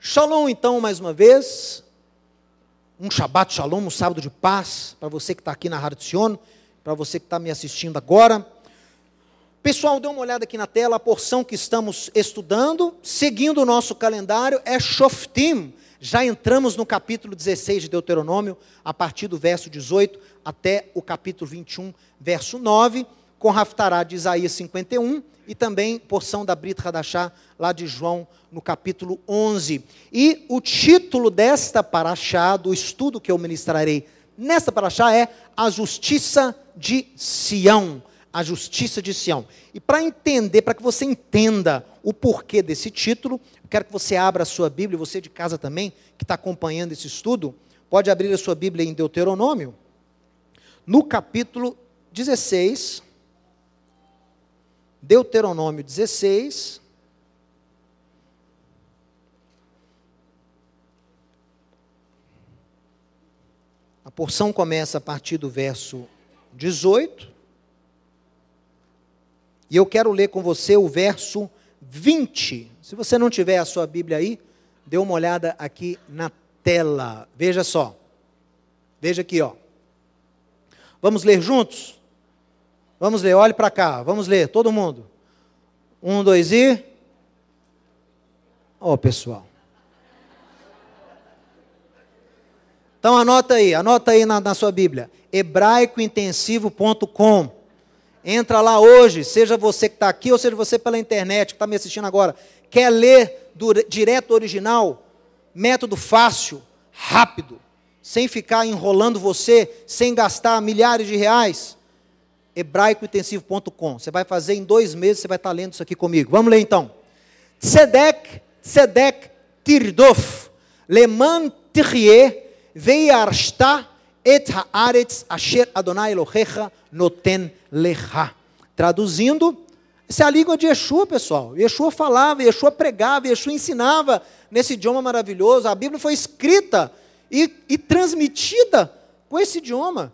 Shalom, então, mais uma vez. Um Shabbat Shalom, um sábado de paz, para você que está aqui na Rádio Sion, para você que está me assistindo agora. Pessoal, dê uma olhada aqui na tela, a porção que estamos estudando, seguindo o nosso calendário, é Shoftim. Já entramos no capítulo 16 de Deuteronômio, a partir do verso 18 até o capítulo 21, verso 9, com Raftará de Isaías 51 e também porção da Brit Hadashá, lá de João, no capítulo 11. E o título desta paraxá, do estudo que eu ministrarei nesta paraxá, é A Justiça de Sião. A Justiça de Sião. E para entender, para que você entenda o porquê desse título, eu quero que você abra a sua Bíblia, você de casa também, que está acompanhando esse estudo, pode abrir a sua Bíblia em Deuteronômio, no capítulo 16, Deuteronômio 16. A porção começa a partir do verso 18. E eu quero ler com você o verso 20. Se você não tiver a sua Bíblia aí, dê uma olhada aqui na tela. Veja só. Veja aqui, ó. Vamos ler juntos? Vamos ler, olhe para cá, vamos ler, todo mundo. Um, dois e. Ó, oh, pessoal. Então anota aí, anota aí na, na sua Bíblia. hebraicointensivo.com. Entra lá hoje, seja você que está aqui ou seja você pela internet que está me assistindo agora. Quer ler do, direto original? Método fácil, rápido, sem ficar enrolando você, sem gastar milhares de reais hebraicointensivo.com. Você vai fazer em dois meses, você vai estar lendo isso aqui comigo. Vamos ler então. Tzedek, Tzedek, Tirdof, Leman Tirie, Veiarshta, Et Haaretz, Asher Adonai Elohecha, Noten Lecha. Traduzindo, essa é a língua de Yeshua, pessoal. Yeshua falava, Yeshua pregava, Yeshua ensinava nesse idioma maravilhoso. A Bíblia foi escrita e, e transmitida com esse idioma.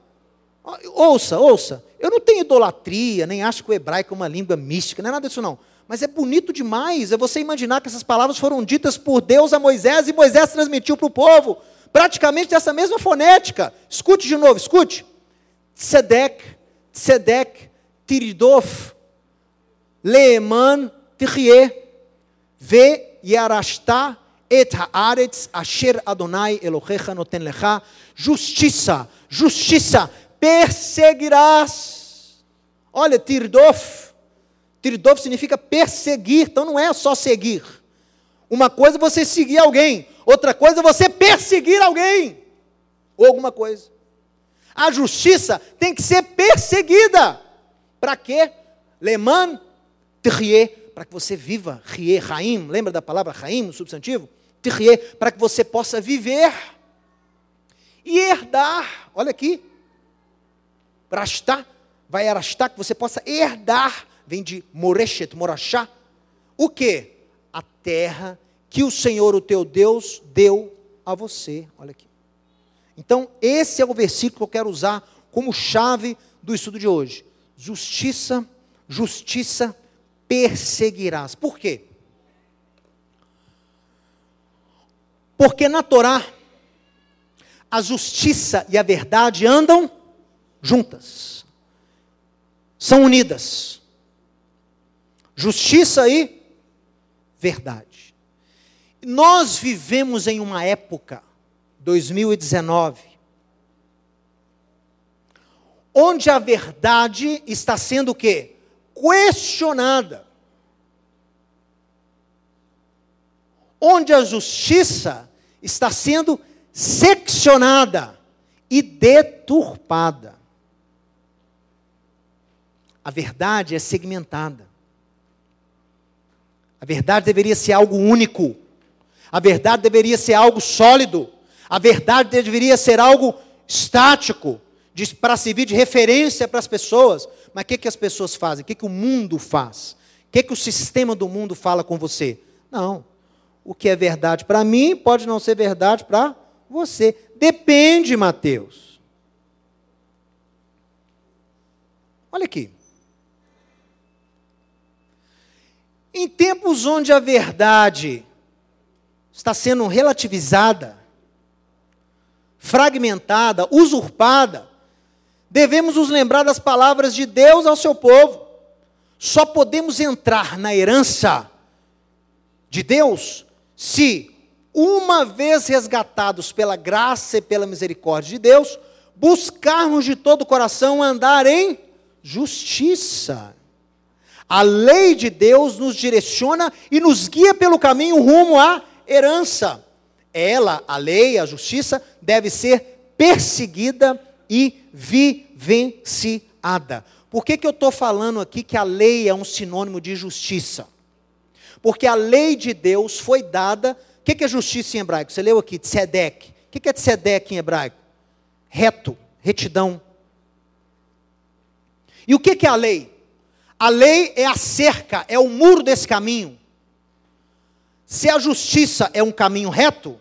Ouça, ouça. Eu não tenho idolatria, nem acho que o hebraico é uma língua mística, não é nada disso não. Mas é bonito demais, é você imaginar que essas palavras foram ditas por Deus a Moisés e Moisés transmitiu para o povo, praticamente dessa mesma fonética. Escute de novo, escute. Tzedek, Tzedek, Tiridof, Leeman, Tirie, Ve Yarashta, Et Haaretz, Asher Adonai Elohecha Noten Lecha, justiça, justiça, perseguirás. Olha, tirdof. Tirdof significa perseguir, então não é só seguir. Uma coisa é você seguir alguém, outra coisa é você perseguir alguém, ou alguma coisa. A justiça tem que ser perseguida. Para quê? Leman trie, para que você viva. Rie, raim, lembra da palavra raim no substantivo? Trie, para que você possa viver e herdar. Olha aqui, Rastá, vai arastar, que você possa herdar, vem de Moreshet, Morachá, o que? A terra que o Senhor, o teu Deus, deu a você. Olha aqui. Então, esse é o versículo que eu quero usar como chave do estudo de hoje. Justiça, justiça perseguirás. Por quê? Porque na Torá, a justiça e a verdade andam juntas. São unidas. Justiça e verdade. Nós vivemos em uma época, 2019, onde a verdade está sendo o quê? Questionada. Onde a justiça está sendo seccionada e deturpada. A verdade é segmentada. A verdade deveria ser algo único. A verdade deveria ser algo sólido. A verdade deveria ser algo estático, para servir de referência para as pessoas. Mas o que, que as pessoas fazem? O que, que o mundo faz? O que, que o sistema do mundo fala com você? Não. O que é verdade para mim pode não ser verdade para você. Depende, Mateus. Olha aqui. Em tempos onde a verdade está sendo relativizada, fragmentada, usurpada, devemos nos lembrar das palavras de Deus ao seu povo. Só podemos entrar na herança de Deus se, uma vez resgatados pela graça e pela misericórdia de Deus, buscarmos de todo o coração andar em justiça. A lei de Deus nos direciona e nos guia pelo caminho rumo à herança. Ela, a lei, a justiça, deve ser perseguida e vivenciada. Por que, que eu estou falando aqui que a lei é um sinônimo de justiça? Porque a lei de Deus foi dada. O que, que é justiça em hebraico? Você leu aqui, tzedek. O que, que é tzedek em hebraico? Reto, retidão. E o que, que é a lei? A lei é a cerca, é o muro desse caminho. Se a justiça é um caminho reto,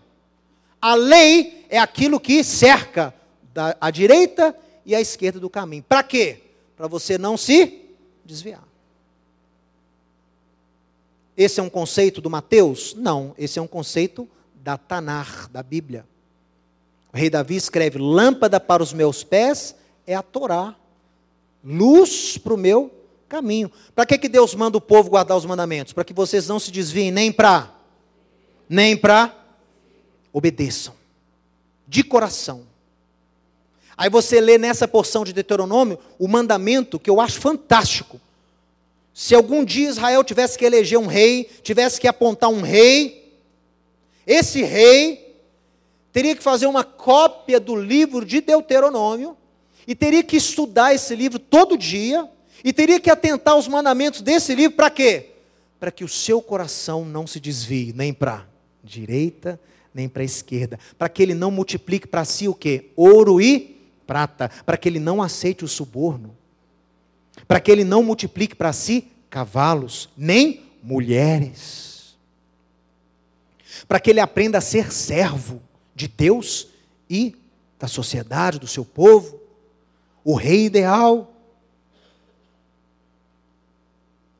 a lei é aquilo que cerca da, a direita e a esquerda do caminho. Para quê? Para você não se desviar. Esse é um conceito do Mateus? Não, esse é um conceito da Tanar, da Bíblia. O rei Davi escreve: Lâmpada para os meus pés é a Torá, luz para o meu caminho. Para que, que Deus manda o povo guardar os mandamentos? Para que vocês não se desviem nem para, nem para obedeçam, de coração. Aí você lê nessa porção de Deuteronômio o mandamento que eu acho fantástico. Se algum dia Israel tivesse que eleger um rei, tivesse que apontar um rei, esse rei teria que fazer uma cópia do livro de Deuteronômio e teria que estudar esse livro todo dia e teria que atentar aos mandamentos desse livro para quê? Para que o seu coração não se desvie nem para direita, nem para a esquerda, para que ele não multiplique para si o quê? Ouro e prata, para que ele não aceite o suborno, para que ele não multiplique para si cavalos, nem mulheres, para que ele aprenda a ser servo de Deus e da sociedade, do seu povo, o rei ideal,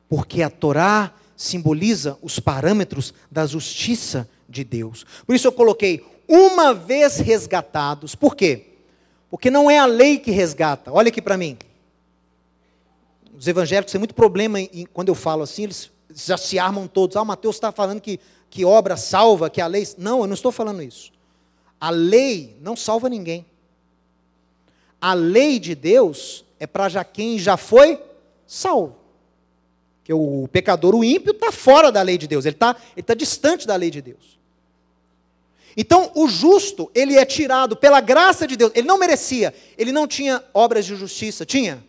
porque a Torá simboliza os parâmetros da justiça de Deus. Por isso eu coloquei uma vez resgatados. Por quê? Porque não é a lei que resgata. Olha aqui para mim. Os evangélicos têm muito problema em, quando eu falo assim, eles já se armam todos. Ah, Mateus está falando que, que obra salva, que a lei. Não, eu não estou falando isso. A lei não salva ninguém. A lei de Deus é para já quem já foi salvo. Que o pecador, o ímpio, está fora da lei de Deus, ele está ele tá distante da lei de Deus. Então, o justo, ele é tirado pela graça de Deus, ele não merecia, ele não tinha obras de justiça, tinha?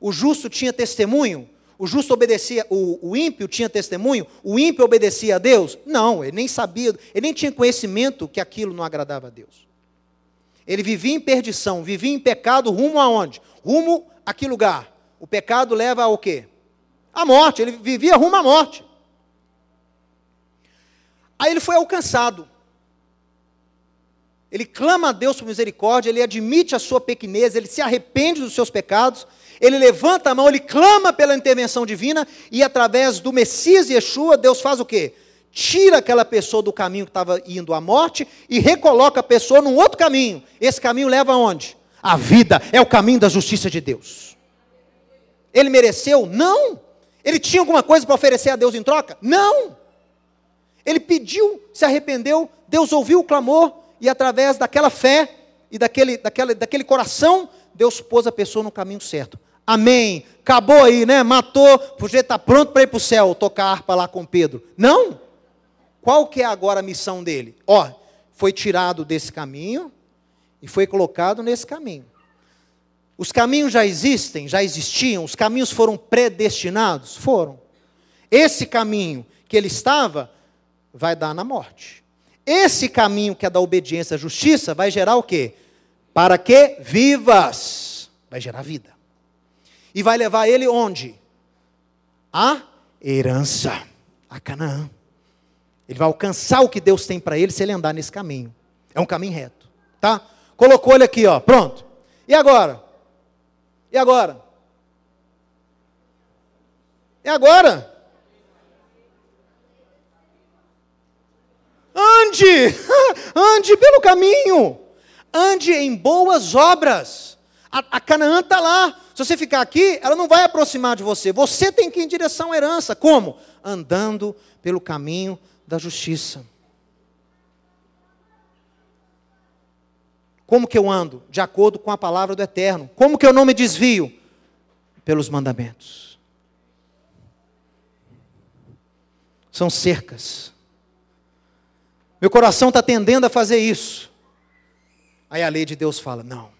O justo tinha testemunho? O justo obedecia, o, o ímpio tinha testemunho? O ímpio obedecia a Deus? Não, ele nem sabia, ele nem tinha conhecimento que aquilo não agradava a Deus. Ele vivia em perdição, vivia em pecado rumo aonde? Rumo a que lugar? O pecado leva ao quê? A morte, ele vivia rumo à morte. Aí ele foi alcançado. Ele clama a Deus por misericórdia, ele admite a sua pequenez, ele se arrepende dos seus pecados, ele levanta a mão, ele clama pela intervenção divina, e através do Messias Yeshua, Deus faz o quê? Tira aquela pessoa do caminho que estava indo à morte e recoloca a pessoa num outro caminho. Esse caminho leva aonde? A vida, é o caminho da justiça de Deus. Ele mereceu? Não. Ele tinha alguma coisa para oferecer a Deus em troca? Não. Ele pediu, se arrependeu, Deus ouviu o clamor e através daquela fé e daquele, daquele, daquele coração, Deus pôs a pessoa no caminho certo. Amém. Acabou aí, né? Matou, podia estar pronto para ir para o céu, tocar harpa lá com Pedro. Não. Qual que é agora a missão dele? Ó, foi tirado desse caminho e foi colocado nesse caminho. Os caminhos já existem, já existiam, os caminhos foram predestinados? Foram. Esse caminho que ele estava vai dar na morte. Esse caminho que é da obediência à justiça vai gerar o quê? Para que vivas. Vai gerar vida. E vai levar ele onde? A herança, a Canaã. Ele vai alcançar o que Deus tem para ele se ele andar nesse caminho. É um caminho reto, tá? Colocou ele aqui, ó, pronto. E agora? E agora? E agora? Ande, ande pelo caminho, ande em boas obras. A, a Canaã está lá. Se você ficar aqui, ela não vai aproximar de você. Você tem que ir em direção à herança. Como? Andando pelo caminho da justiça. Como que eu ando? De acordo com a palavra do Eterno. Como que eu não me desvio? Pelos mandamentos. São cercas. Meu coração está tendendo a fazer isso. Aí a lei de Deus fala: não.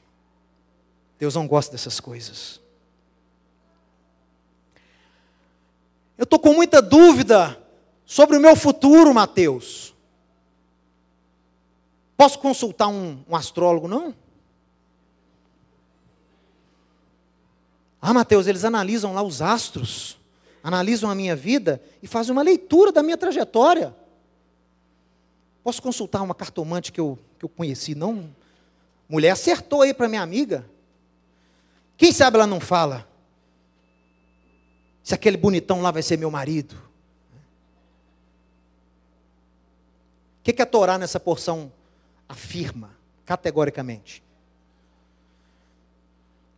Deus não gosta dessas coisas. Eu estou com muita dúvida sobre o meu futuro, Mateus. Posso consultar um, um astrólogo, não? Ah, Mateus, eles analisam lá os astros, analisam a minha vida e fazem uma leitura da minha trajetória. Posso consultar uma cartomante que eu, que eu conheci, não? Mulher acertou aí para minha amiga. Quem sabe ela não fala? Se aquele bonitão lá vai ser meu marido. O que, que a Torá nessa porção afirma categoricamente: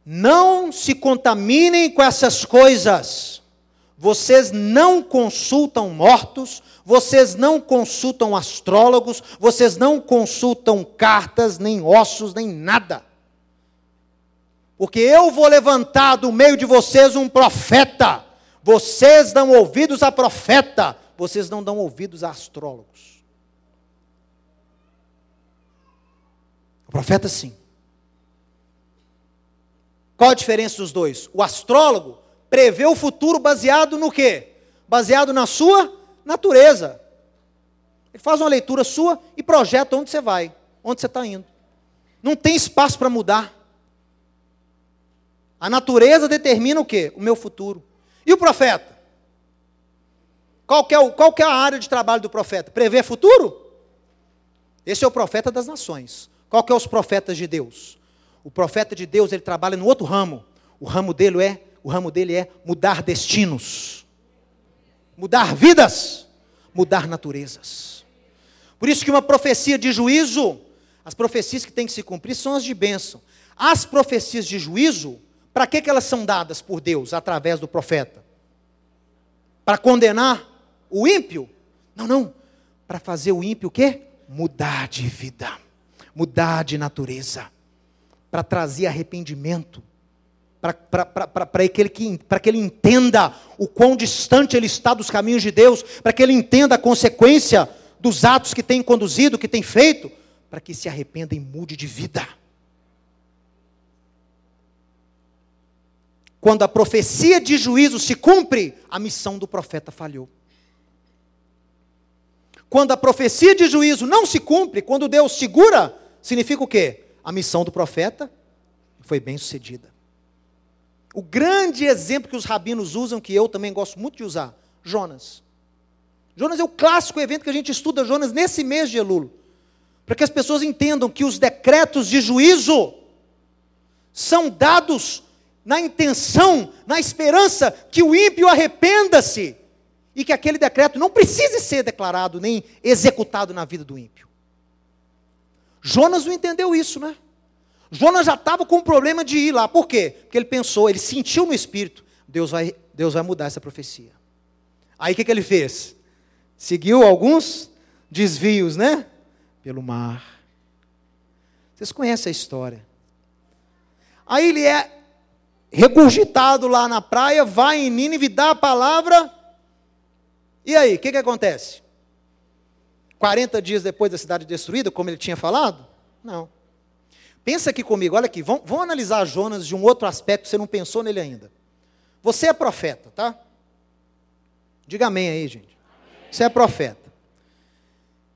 não se contaminem com essas coisas. Vocês não consultam mortos, vocês não consultam astrólogos, vocês não consultam cartas, nem ossos, nem nada. Porque eu vou levantar do meio de vocês um profeta. Vocês dão ouvidos a profeta, vocês não dão ouvidos a astrólogos. O profeta sim. Qual a diferença dos dois? O astrólogo prevê o futuro baseado no quê? Baseado na sua natureza. Ele faz uma leitura sua e projeta onde você vai, onde você está indo. Não tem espaço para mudar. A natureza determina o quê? O meu futuro. E o profeta? Qual é o, qual é a área de trabalho do profeta? Prever futuro? Esse é o profeta das nações. Qual que é os profetas de Deus? O profeta de Deus, ele trabalha no outro ramo. O ramo dele é, o ramo dele é mudar destinos. Mudar vidas, mudar naturezas. Por isso que uma profecia de juízo, as profecias que têm que se cumprir são as de bênção. As profecias de juízo, para que, que elas são dadas por Deus através do profeta? Para condenar o ímpio? Não, não. Para fazer o ímpio o quê? Mudar de vida mudar de natureza, para trazer arrependimento, para que, ele, que ele entenda o quão distante ele está dos caminhos de Deus, para que ele entenda a consequência dos atos que tem conduzido, que tem feito, para que se arrependa e mude de vida. Quando a profecia de juízo se cumpre, a missão do profeta falhou. Quando a profecia de juízo não se cumpre, quando Deus segura significa o quê? A missão do profeta foi bem sucedida. O grande exemplo que os rabinos usam, que eu também gosto muito de usar, Jonas. Jonas é o clássico evento que a gente estuda Jonas nesse mês de Elul. Para que as pessoas entendam que os decretos de juízo são dados na intenção, na esperança que o ímpio arrependa-se e que aquele decreto não precise ser declarado nem executado na vida do ímpio. Jonas não entendeu isso, né? Jonas já estava com o problema de ir lá. Por quê? Porque ele pensou, ele sentiu no espírito, Deus vai, Deus vai mudar essa profecia. Aí o que, que ele fez? Seguiu alguns desvios, né? Pelo mar. Vocês conhecem a história. Aí ele é regurgitado lá na praia, vai em Nínive, dá a palavra. E aí, o que, que acontece? 40 dias depois da cidade destruída, como ele tinha falado? Não. Pensa aqui comigo, olha aqui, vamos, analisar Jonas de um outro aspecto, você não pensou nele ainda. Você é profeta, tá? Diga amém aí, gente. Você é profeta.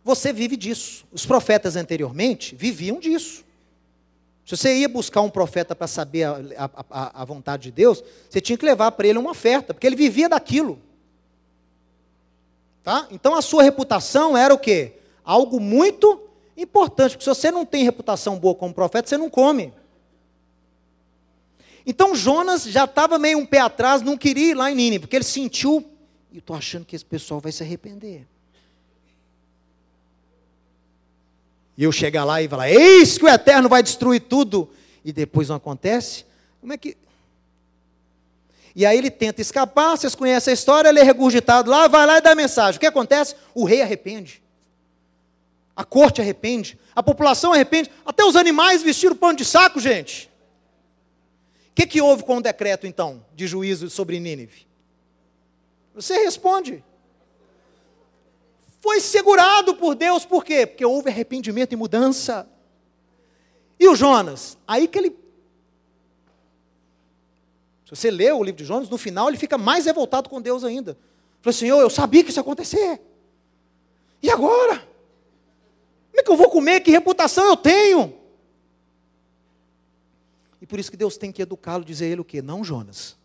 Você vive disso. Os profetas anteriormente viviam disso. Se você ia buscar um profeta para saber a, a, a, vontade de Deus, você tinha que levar para ele uma oferta, porque ele vivia daquilo. Tá? Então a sua reputação era o quê? Algo muito importante, porque se você não tem reputação boa como profeta, você não come. Então Jonas já estava meio um pé atrás, não queria ir lá em Nínive, porque ele sentiu, e estou achando que esse pessoal vai se arrepender. E eu chegar lá e falar: Eis que o Eterno vai destruir tudo. E depois não acontece. Como é que. E aí ele tenta escapar, vocês conhecem a história, ele é regurgitado lá, vai lá e dá a mensagem. O que acontece? O rei arrepende. A corte arrepende. A população arrepende. Até os animais vestiram pano de saco, gente. O que, que houve com o decreto, então, de juízo sobre Nínive? Você responde. Foi segurado por Deus, por quê? Porque houve arrependimento e mudança. E o Jonas? Aí que ele se você lê o livro de Jonas, no final ele fica mais revoltado com Deus ainda. Falou, Senhor, eu sabia que isso ia acontecer. E agora? Como é que eu vou comer? Que reputação eu tenho? E por isso que Deus tem que educá-lo, dizer a ele o quê? Não, Jonas.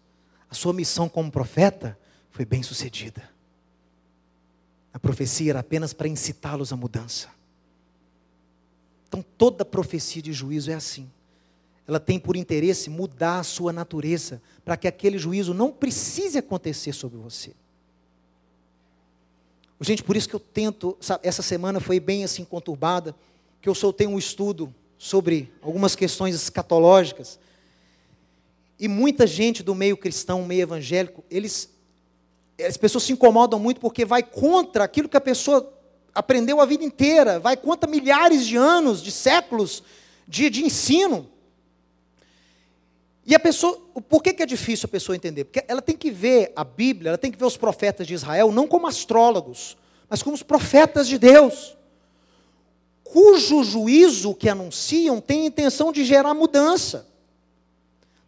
A sua missão como profeta foi bem sucedida. A profecia era apenas para incitá-los à mudança. Então toda profecia de juízo é assim ela tem por interesse mudar a sua natureza, para que aquele juízo não precise acontecer sobre você. Gente, por isso que eu tento, sabe, essa semana foi bem assim conturbada, que eu soltei um estudo sobre algumas questões escatológicas. E muita gente do meio cristão, meio evangélico, eles as pessoas se incomodam muito porque vai contra aquilo que a pessoa aprendeu a vida inteira, vai contra milhares de anos, de séculos de, de ensino. E a pessoa, por que, que é difícil a pessoa entender? Porque ela tem que ver a Bíblia, ela tem que ver os profetas de Israel não como astrólogos, mas como os profetas de Deus, cujo juízo que anunciam tem a intenção de gerar mudança.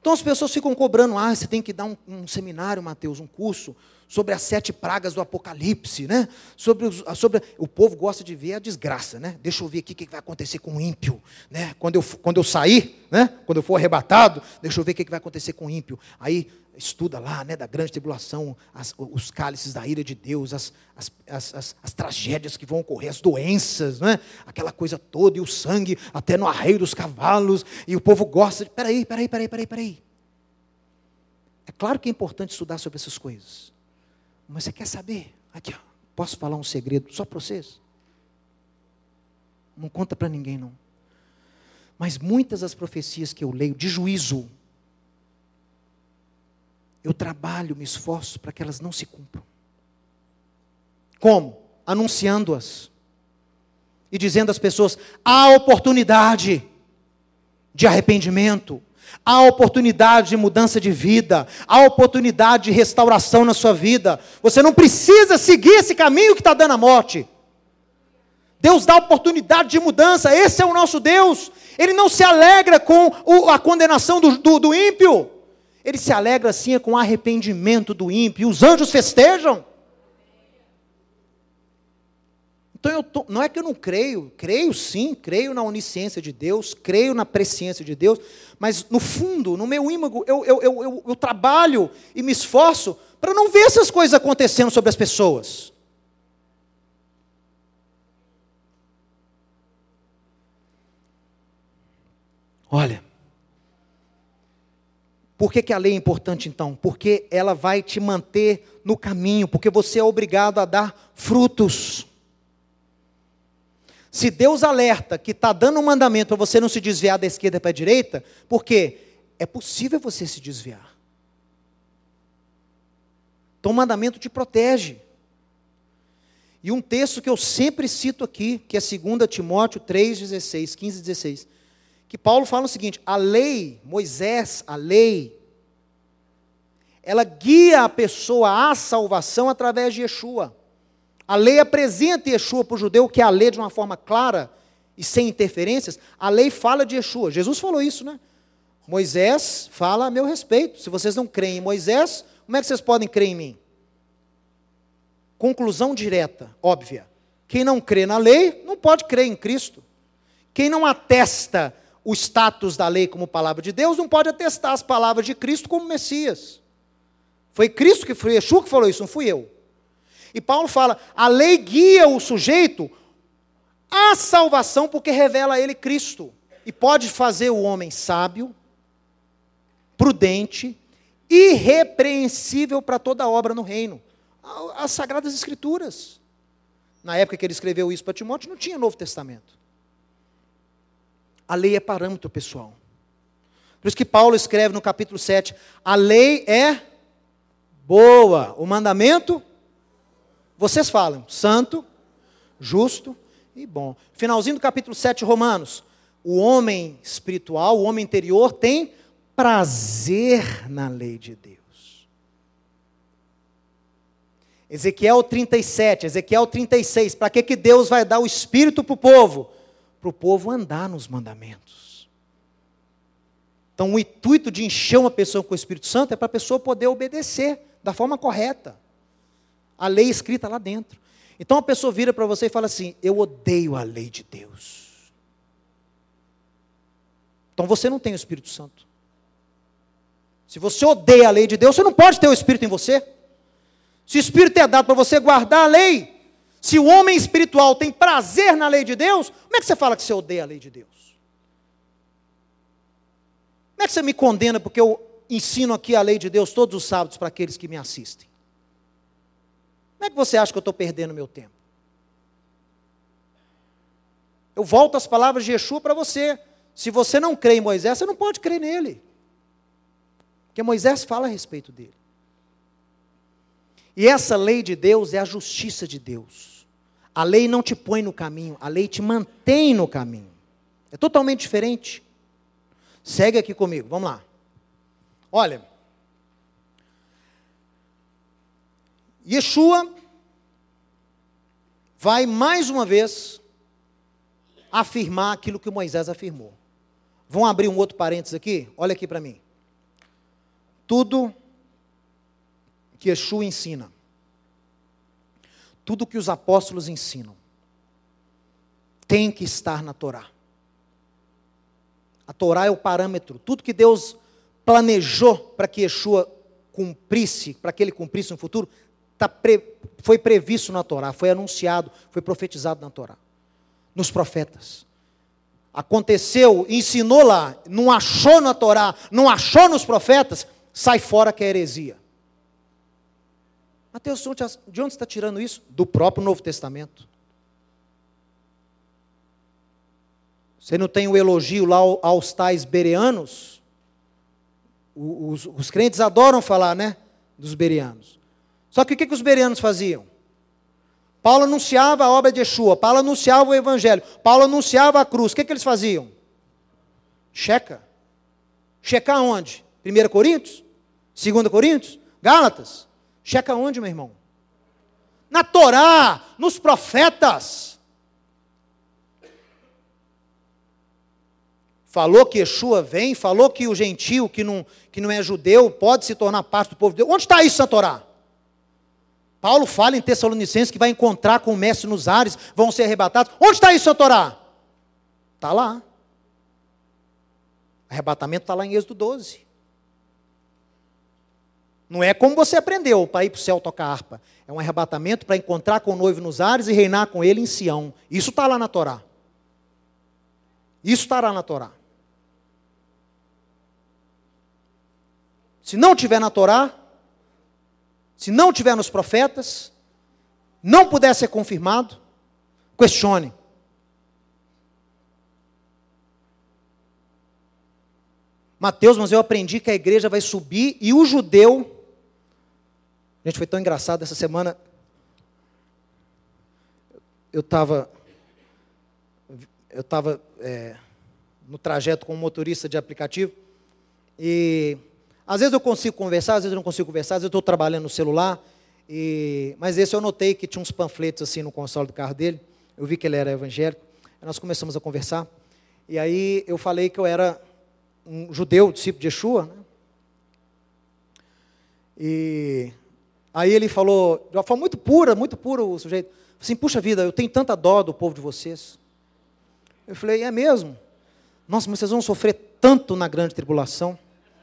Então as pessoas ficam cobrando, ah, você tem que dar um, um seminário, Mateus, um curso sobre as sete pragas do Apocalipse, né? Sobre, sobre o povo gosta de ver a desgraça, né? Deixa eu ver aqui o que vai acontecer com o ímpio, né? Quando eu, quando eu sair, né? Quando eu for arrebatado, deixa eu ver o que vai acontecer com o ímpio. Aí estuda lá, né? Da grande tribulação, as, os cálices da ira de Deus, as, as, as, as, tragédias que vão ocorrer, as doenças, né? Aquela coisa toda e o sangue até no arreio dos cavalos e o povo gosta de, peraí, peraí, peraí, peraí, peraí. É claro que é importante estudar sobre essas coisas. Mas você quer saber? Aqui, ó, posso falar um segredo só para vocês? Não conta para ninguém, não. Mas muitas das profecias que eu leio de juízo, eu trabalho, me esforço para que elas não se cumpram. Como? Anunciando-as. E dizendo às pessoas: há oportunidade de arrependimento, Há oportunidade de mudança de vida, há oportunidade de restauração na sua vida. Você não precisa seguir esse caminho que está dando a morte. Deus dá oportunidade de mudança, esse é o nosso Deus. Ele não se alegra com a condenação do, do, do ímpio, ele se alegra sim com o arrependimento do ímpio. E os anjos festejam. Então, tô, não é que eu não creio, creio sim, creio na onisciência de Deus, creio na presciência de Deus, mas no fundo, no meu ímago, eu, eu, eu, eu trabalho e me esforço para não ver essas coisas acontecendo sobre as pessoas. Olha, por que, que a lei é importante então? Porque ela vai te manter no caminho, porque você é obrigado a dar frutos. Se Deus alerta que está dando um mandamento para você não se desviar da esquerda para a direita, porque é possível você se desviar. Então o mandamento te protege. E um texto que eu sempre cito aqui, que é 2 Timóteo 3, 16, 15 e 16, que Paulo fala o seguinte: a lei, Moisés, a lei, ela guia a pessoa à salvação através de Yeshua. A lei apresenta Yeshua para o judeu, que é a lei de uma forma clara e sem interferências. A lei fala de Yeshua. Jesus falou isso, né? Moisés fala a meu respeito. Se vocês não creem em Moisés, como é que vocês podem crer em mim? Conclusão direta, óbvia. Quem não crê na lei, não pode crer em Cristo. Quem não atesta o status da lei como palavra de Deus, não pode atestar as palavras de Cristo como Messias. Foi Cristo que foi Yeshua que falou isso, não fui eu. E Paulo fala: a lei guia o sujeito à salvação porque revela a ele Cristo. E pode fazer o homem sábio, prudente, irrepreensível para toda obra no reino. As Sagradas Escrituras. Na época que ele escreveu isso para Timóteo, não tinha Novo Testamento. A lei é parâmetro, pessoal. Por isso que Paulo escreve no capítulo 7: a lei é boa, o mandamento, vocês falam, santo, justo e bom. Finalzinho do capítulo 7, Romanos. O homem espiritual, o homem interior, tem prazer na lei de Deus. Ezequiel 37, Ezequiel 36. Para que, que Deus vai dar o Espírito para o povo? Para o povo andar nos mandamentos. Então, o intuito de encher uma pessoa com o Espírito Santo é para a pessoa poder obedecer da forma correta. A lei escrita lá dentro. Então, a pessoa vira para você e fala assim: Eu odeio a lei de Deus. Então, você não tem o Espírito Santo. Se você odeia a lei de Deus, você não pode ter o Espírito em você. Se o Espírito é dado para você guardar a lei, se o homem espiritual tem prazer na lei de Deus, como é que você fala que você odeia a lei de Deus? Como é que você me condena porque eu ensino aqui a lei de Deus todos os sábados para aqueles que me assistem? Como é que você acha que eu estou perdendo meu tempo? Eu volto às palavras de Yeshua para você. Se você não crê em Moisés, você não pode crer nele. Porque Moisés fala a respeito dele. E essa lei de Deus é a justiça de Deus. A lei não te põe no caminho, a lei te mantém no caminho. É totalmente diferente. Segue aqui comigo, vamos lá. Olha, Yeshua vai mais uma vez afirmar aquilo que Moisés afirmou. Vamos abrir um outro parênteses aqui? Olha aqui para mim. Tudo que Yeshua ensina, tudo que os apóstolos ensinam, tem que estar na Torá. A Torá é o parâmetro, tudo que Deus planejou para que Yeshua cumprisse, para que ele cumprisse no futuro, tá pre, foi previsto na Torá, foi anunciado, foi profetizado na Torá, nos profetas. Aconteceu, ensinou lá, não achou na Torá, não achou nos profetas, sai fora que é heresia. Mateus, de onde está tirando isso? Do próprio Novo Testamento. Você não tem o elogio lá aos tais bereanos? Os, os crentes adoram falar, né? Dos bereanos. Só que o que, que os bereanos faziam? Paulo anunciava a obra de Yeshua, Paulo anunciava o Evangelho, Paulo anunciava a cruz. O que, que eles faziam? Checa. Checar onde? 1 Coríntios? 2 Coríntios? Gálatas? Checa onde, meu irmão? Na Torá, nos profetas. Falou que Yeshua vem, falou que o gentio que não, que não é judeu pode se tornar parte do povo de Deus. Onde está isso na Torá? Paulo fala em Tessalonicenses que vai encontrar com o mestre nos ares, vão ser arrebatados. Onde está isso na Torá? Está lá. Arrebatamento está lá em Êxodo 12. Não é como você aprendeu para ir para o céu tocar harpa. É um arrebatamento para encontrar com o noivo nos ares e reinar com ele em Sião. Isso está lá na Torá. Isso estará na Torá. Se não tiver na Torá, se não tiver nos profetas, não puder ser confirmado, questione. Mateus, mas eu aprendi que a igreja vai subir e o judeu Gente, foi tão engraçado essa semana. Eu estava eu estava é, no trajeto com um motorista de aplicativo e às vezes eu consigo conversar, às vezes eu não consigo conversar, às vezes eu estou trabalhando no celular, e, mas esse eu notei que tinha uns panfletos assim no console do carro dele, eu vi que ele era evangélico, nós começamos a conversar, e aí eu falei que eu era um judeu, discípulo de Yeshua, né? e Aí ele falou, de uma forma muito pura, muito pura o sujeito, assim, puxa vida, eu tenho tanta dó do povo de vocês. Eu falei, é mesmo? Nossa, mas vocês vão sofrer tanto na grande tribulação,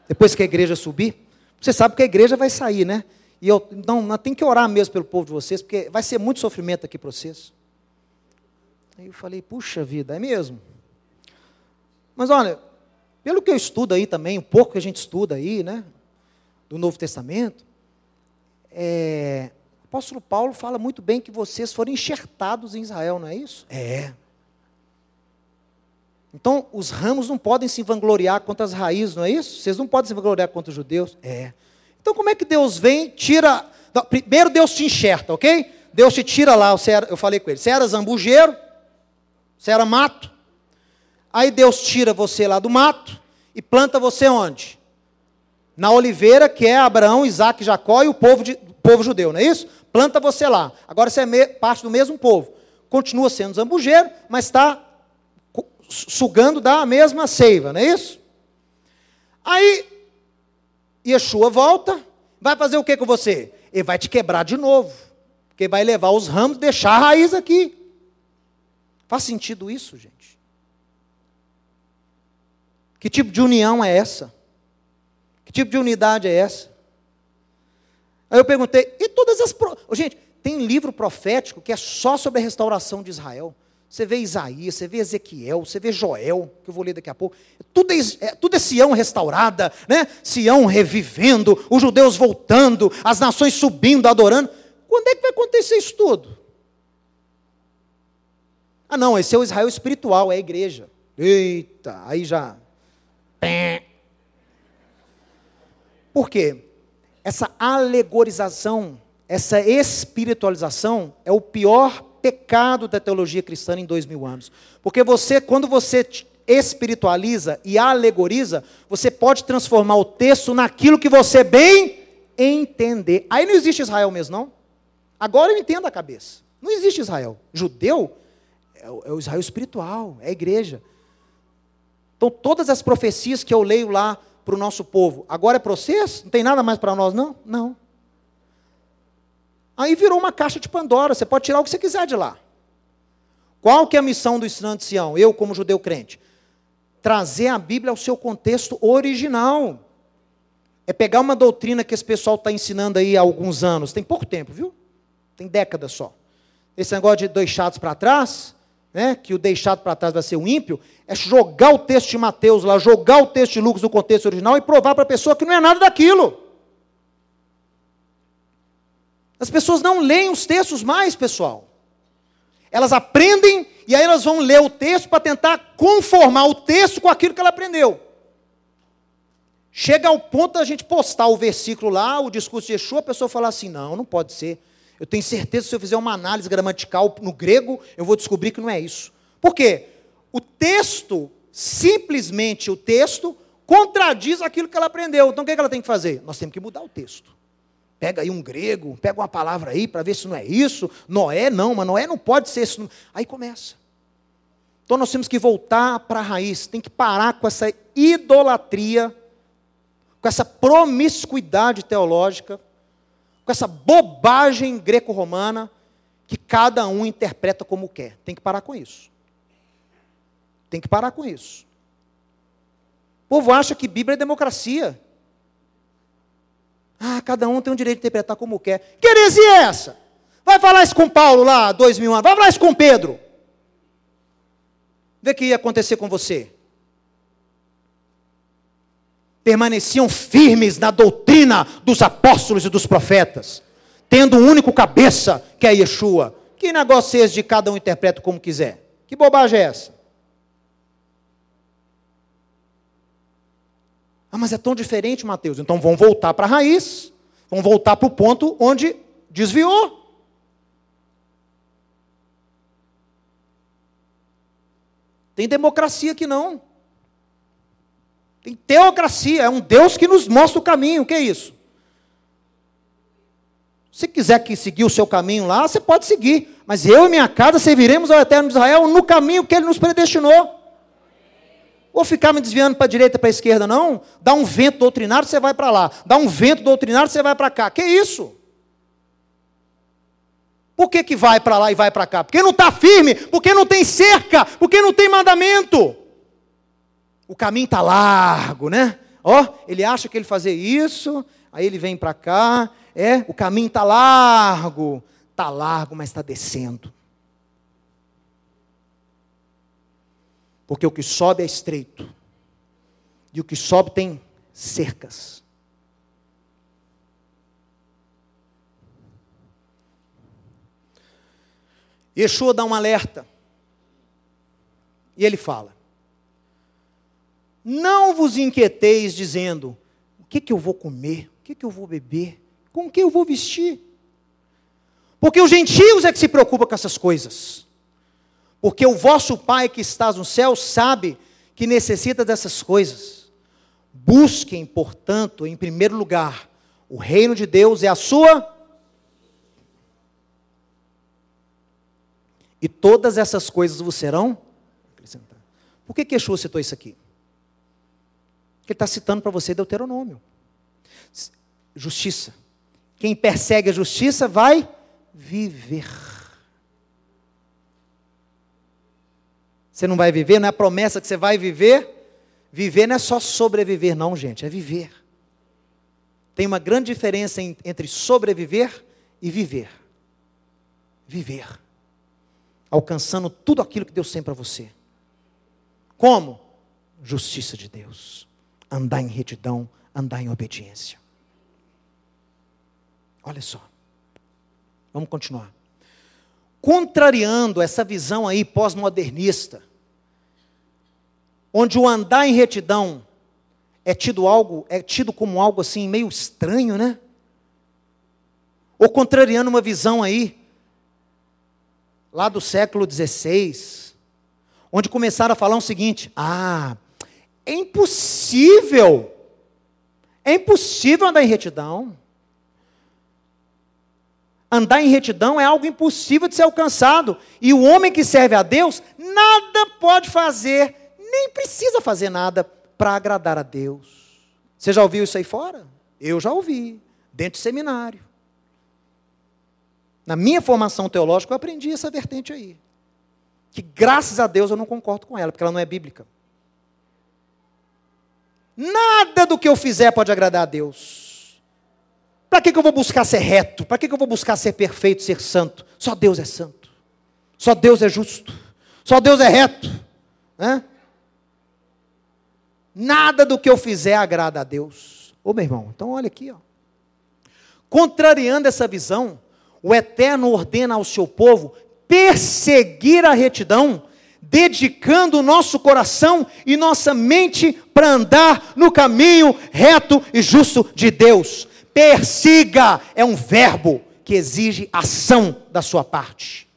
depois que a igreja subir. Você sabe que a igreja vai sair, né? E eu, não tem que orar mesmo pelo povo de vocês, porque vai ser muito sofrimento aqui para vocês. Aí eu falei, puxa vida, é mesmo? Mas olha, pelo que eu estudo aí também, um pouco que a gente estuda aí, né? Do Novo Testamento, é, o apóstolo Paulo fala muito bem que vocês foram enxertados em Israel, não é isso? É. Então, os ramos não podem se vangloriar contra as raízes, não é isso? Vocês não podem se vangloriar contra os judeus? É. Então, como é que Deus vem, tira. Não, primeiro, Deus te enxerta, ok? Deus te tira lá, era, eu falei com ele, você era zambujeiro, você era mato. Aí Deus tira você lá do mato e planta você onde? Na oliveira, que é Abraão, Isaac, Jacó e o povo, de, povo judeu, não é isso? Planta você lá. Agora você é parte do mesmo povo. Continua sendo zambujeiro, mas está sugando da mesma seiva, não é isso? Aí, Yeshua volta, vai fazer o que com você? Ele vai te quebrar de novo, porque vai levar os ramos, deixar a raiz aqui. Faz sentido isso, gente? Que tipo de união é essa? Que tipo de unidade é essa? Aí eu perguntei, e todas as. Pro... Gente, tem livro profético que é só sobre a restauração de Israel. Você vê Isaías, você vê Ezequiel, você vê Joel, que eu vou ler daqui a pouco. Tudo é, é, tudo é Sião restaurada, né? Sião revivendo, os judeus voltando, as nações subindo, adorando. Quando é que vai acontecer isso tudo? Ah, não, esse é o Israel espiritual, é a igreja. Eita, aí já. Por quê? Essa alegorização, essa espiritualização é o pior pecado da teologia cristã em dois mil anos. Porque você, quando você espiritualiza e alegoriza, você pode transformar o texto naquilo que você bem entender. Aí não existe Israel mesmo, não. Agora eu entendo a cabeça. Não existe Israel. Judeu é o, é o Israel espiritual, é a igreja. Então, todas as profecias que eu leio lá para o nosso povo, agora é processo? Não tem nada mais para nós, não? Não. Aí virou uma caixa de Pandora, você pode tirar o que você quiser de lá. Qual que é a missão do ensinante de Sião? Eu, como judeu crente, trazer a Bíblia ao seu contexto original. É pegar uma doutrina que esse pessoal está ensinando aí há alguns anos, tem pouco tempo, viu? Tem décadas só. Esse negócio de dois chatos para trás, né, que o deixado para trás vai ser o ímpio, é jogar o texto de Mateus lá, jogar o texto de Lucas no contexto original e provar para a pessoa que não é nada daquilo. As pessoas não leem os textos mais, pessoal. Elas aprendem e aí elas vão ler o texto para tentar conformar o texto com aquilo que ela aprendeu. Chega ao ponto da gente postar o versículo lá, o discurso de Yeshua, a pessoa fala assim: não, não pode ser. Eu tenho certeza que se eu fizer uma análise gramatical no grego, eu vou descobrir que não é isso. Por quê? O texto, simplesmente o texto, contradiz aquilo que ela aprendeu. Então o que ela tem que fazer? Nós temos que mudar o texto. Pega aí um grego, pega uma palavra aí para ver se não é isso. Noé, não, mas Noé não pode ser isso. Aí começa. Então nós temos que voltar para a raiz, tem que parar com essa idolatria, com essa promiscuidade teológica, com essa bobagem greco-romana que cada um interpreta como quer. Tem que parar com isso. Tem que parar com isso. O povo acha que Bíblia é democracia. Ah, cada um tem o direito de interpretar como quer. Que heresia é essa? Vai falar isso com Paulo lá, dois mil anos. Vai falar isso com Pedro. Vê o que ia acontecer com você. Permaneciam firmes na doutrina dos apóstolos e dos profetas, tendo um único cabeça, que é Yeshua. Que negócio é esse de cada um interpreta como quiser? Que bobagem é essa? Ah, mas é tão diferente, Mateus. Então vão voltar para a raiz, vão voltar para o ponto onde desviou. Tem democracia aqui não. Tem teocracia, é um Deus que nos mostra o caminho. O que é isso? Se quiser que seguir o seu caminho lá, você pode seguir. Mas eu e minha casa serviremos ao Eterno de Israel no caminho que ele nos predestinou. Vou ficar me desviando para a direita para a esquerda, não. Dá um vento doutrinário, você vai para lá. Dá um vento doutrinário, você vai para cá. Que isso? Por que, que vai para lá e vai para cá? Porque não está firme, porque não tem cerca, porque não tem mandamento. O caminho está largo, né? Ó, ele acha que ele fazer isso, aí ele vem para cá, é, o caminho está largo, está largo, mas está descendo. Porque o que sobe é estreito. E o que sobe tem cercas. Yeshua dá um alerta. E ele fala: Não vos inquieteis dizendo: o que, que eu vou comer? O que, que eu vou beber? Com o que eu vou vestir? Porque os gentios é que se preocupa com essas coisas. Porque o vosso Pai que estás no céu sabe que necessita dessas coisas. Busquem, portanto, em primeiro lugar, o reino de Deus e a sua. E todas essas coisas vos serão acrescentadas. Por que, que Yeshua citou isso aqui? Porque ele está citando para você Deuteronômio. Justiça. Quem persegue a justiça vai viver. Você não vai viver, não é a promessa que você vai viver. Viver não é só sobreviver, não, gente, é viver. Tem uma grande diferença entre sobreviver e viver. Viver. Alcançando tudo aquilo que Deus tem para você. Como? Justiça de Deus. Andar em retidão, andar em obediência. Olha só. Vamos continuar. Contrariando essa visão aí pós-modernista, onde o andar em retidão é tido algo, é tido como algo assim meio estranho, né? Ou contrariando uma visão aí lá do século XVI, onde começaram a falar o seguinte: ah, é impossível, é impossível andar em retidão. Andar em retidão é algo impossível de ser alcançado. E o homem que serve a Deus nada pode fazer nem precisa fazer nada para agradar a Deus. Você já ouviu isso aí fora? Eu já ouvi, dentro do seminário. Na minha formação teológica, eu aprendi essa vertente aí. Que graças a Deus eu não concordo com ela, porque ela não é bíblica. Nada do que eu fizer pode agradar a Deus. Para que, que eu vou buscar ser reto? Para que, que eu vou buscar ser perfeito, ser santo? Só Deus é santo. Só Deus é justo. Só Deus é reto. Nada do que eu fizer agrada a Deus. Ô meu irmão, então olha aqui, ó. Contrariando essa visão, o Eterno ordena ao seu povo perseguir a retidão, dedicando o nosso coração e nossa mente para andar no caminho reto e justo de Deus. Persiga é um verbo que exige ação da sua parte.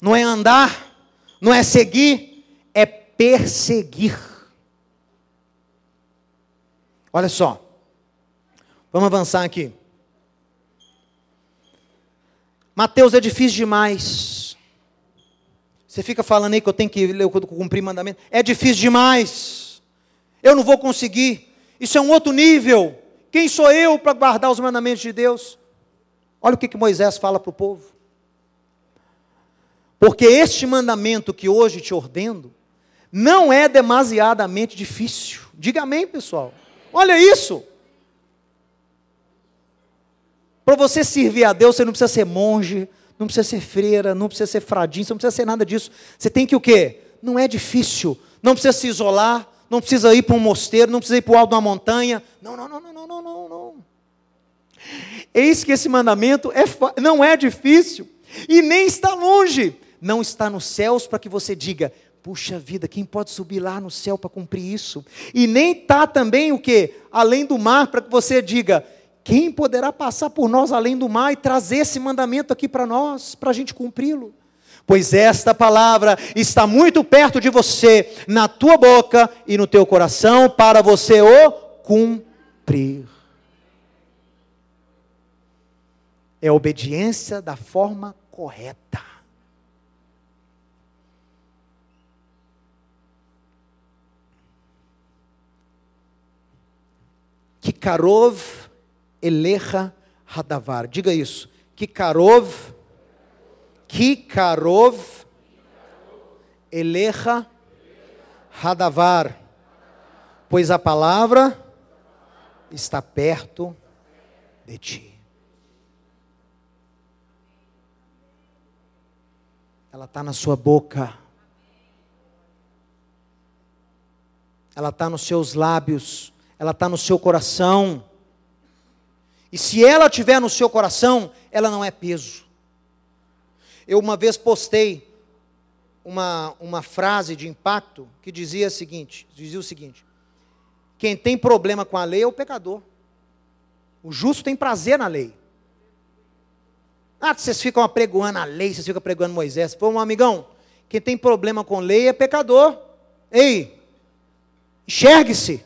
Não é andar, não é seguir, é perseguir. Olha só. Vamos avançar aqui. Mateus é difícil demais. Você fica falando aí que eu tenho que cumprir mandamento. É difícil demais. Eu não vou conseguir. Isso é um outro nível. Quem sou eu para guardar os mandamentos de Deus? Olha o que, que Moisés fala para o povo. Porque este mandamento que hoje te ordeno não é demasiadamente difícil. Diga amém, pessoal. Olha isso. Para você servir a Deus, você não precisa ser monge, não precisa ser freira, não precisa ser fradinho, você não precisa ser nada disso. Você tem que o quê? Não é difícil. Não precisa se isolar, não precisa ir para um mosteiro, não precisa ir para o alto uma montanha. Não, não, não, não, não, não, não, não. Eis que esse mandamento é, não é difícil e nem está longe. Não está nos céus para que você diga, Puxa vida, quem pode subir lá no céu para cumprir isso? E nem está também o que? Além do mar, para que você diga, quem poderá passar por nós além do mar e trazer esse mandamento aqui para nós, para a gente cumpri-lo? Pois esta palavra está muito perto de você, na tua boca e no teu coração, para você o cumprir. É obediência da forma correta. Kikarov Elecha Hadavar. Diga isso. Kikarov, Kikarov Elecha Hadavar. Pois a palavra está perto de ti. Ela está na sua boca. Ela está nos seus lábios ela está no seu coração. E se ela estiver no seu coração, ela não é peso. Eu uma vez postei uma, uma frase de impacto que dizia o seguinte: dizia o seguinte: quem tem problema com a lei é o pecador. O justo tem prazer na lei. Ah, vocês ficam apregoando a lei, vocês ficam apregoando Moisés. Pô, um amigão, quem tem problema com lei é pecador. Ei, enxergue-se.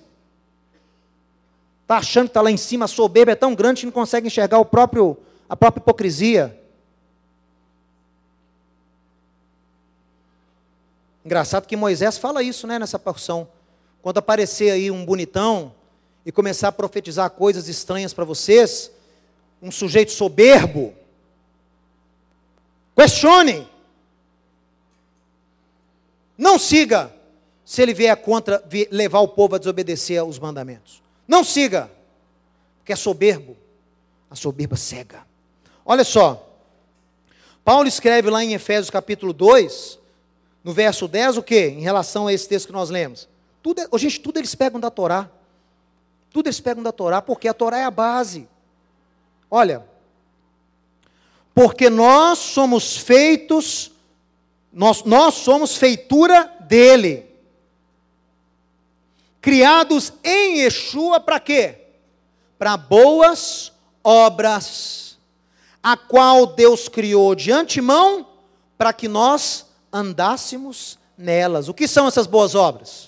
Está achando que está lá em cima, a soberba é tão grande que não consegue enxergar o próprio, a própria hipocrisia. Engraçado que Moisés fala isso, né, nessa porção. Quando aparecer aí um bonitão e começar a profetizar coisas estranhas para vocês, um sujeito soberbo, questione. Não siga se ele vier contra levar o povo a desobedecer aos mandamentos. Não siga, porque é soberbo. A soberba cega. Olha só. Paulo escreve lá em Efésios capítulo 2, no verso 10, o que? Em relação a esse texto que nós lemos. Tudo, é, gente, tudo eles pegam da Torá. Tudo eles pegam da Torá, porque a Torá é a base. Olha, porque nós somos feitos, nós, nós somos feitura dele. Criados em Yeshua para quê? Para boas obras, a qual Deus criou de antemão para que nós andássemos nelas. O que são essas boas obras?